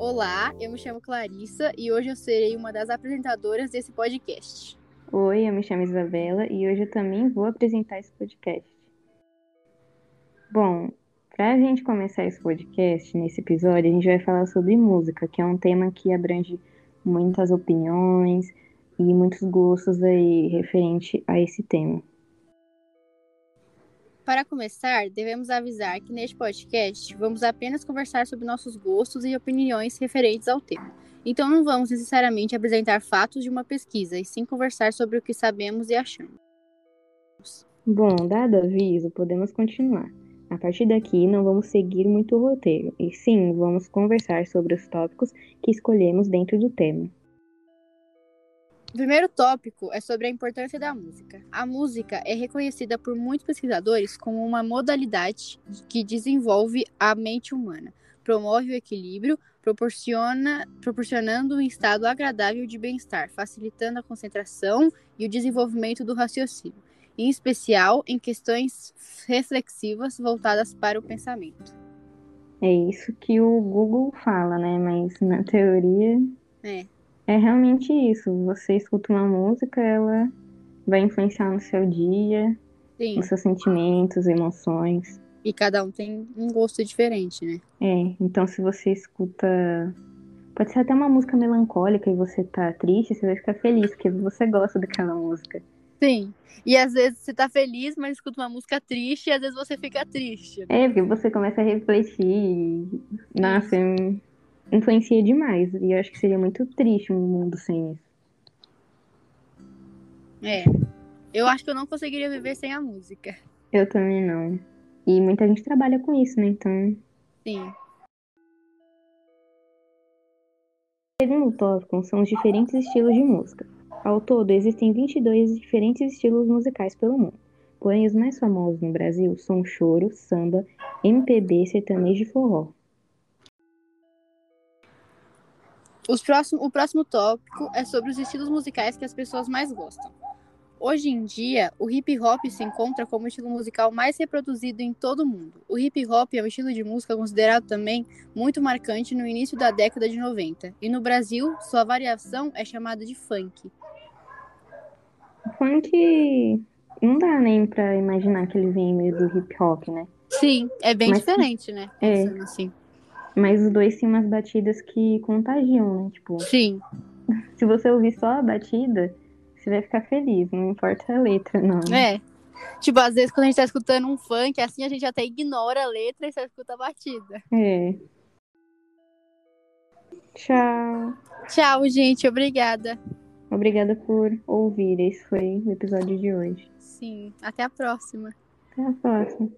Olá, eu me chamo Clarissa e hoje eu serei uma das apresentadoras desse podcast. Oi, eu me chamo Isabela e hoje eu também vou apresentar esse podcast. Bom, para a gente começar esse podcast, nesse episódio, a gente vai falar sobre música, que é um tema que abrange muitas opiniões e muitos gostos aí referente a esse tema. Para começar, devemos avisar que neste podcast vamos apenas conversar sobre nossos gostos e opiniões referentes ao tema. Então não vamos necessariamente apresentar fatos de uma pesquisa, e sim conversar sobre o que sabemos e achamos. Bom, dado aviso, podemos continuar. A partir daqui, não vamos seguir muito o roteiro, e sim vamos conversar sobre os tópicos que escolhemos dentro do tema. O primeiro tópico é sobre a importância da música. A música é reconhecida por muitos pesquisadores como uma modalidade que desenvolve a mente humana, promove o equilíbrio, proporciona, proporcionando um estado agradável de bem-estar, facilitando a concentração e o desenvolvimento do raciocínio em especial em questões reflexivas voltadas para o pensamento. É isso que o Google fala, né? Mas na teoria É, é realmente isso. Você escuta uma música, ela vai influenciar no seu dia, sim. nos seus sentimentos, emoções. E cada um tem um gosto diferente, né? É, então se você escuta. Pode ser até uma música melancólica e você tá triste, você vai ficar feliz, porque você gosta daquela música. Sim. E às vezes você tá feliz, mas escuta uma música triste e às vezes você fica triste. É, porque você começa a refletir. e, Nossa, influencia demais. E eu acho que seria muito triste um mundo sem isso. É. Eu acho que eu não conseguiria viver sem a música. Eu também não. E muita gente trabalha com isso, né? Então. Sim. O segundo tópico são os diferentes estilos de música. Ao todo, existem 22 diferentes estilos musicais pelo mundo. Porém, os mais famosos no Brasil são choro, samba, MPB, sertanejo e forró. Os próximo, o próximo tópico é sobre os estilos musicais que as pessoas mais gostam. Hoje em dia, o hip hop se encontra como o estilo musical mais reproduzido em todo o mundo. O hip hop é um estilo de música considerado também muito marcante no início da década de 90. E no Brasil, sua variação é chamada de funk. Funk não dá nem pra imaginar que ele vem meio do hip hop, né? Sim, é bem Mas- diferente, né? É. Assim. Mas os dois têm umas batidas que contagiam, né? Tipo, Sim, se você ouvir só a batida, você vai ficar feliz, não importa a letra, não. é. Tipo, às vezes quando a gente tá escutando um funk, assim, a gente até ignora a letra e só escuta a batida. É. Tchau. Tchau, gente. Obrigada. Obrigada por ouvir. Esse foi o episódio de hoje. Sim, até a próxima. Até a próxima.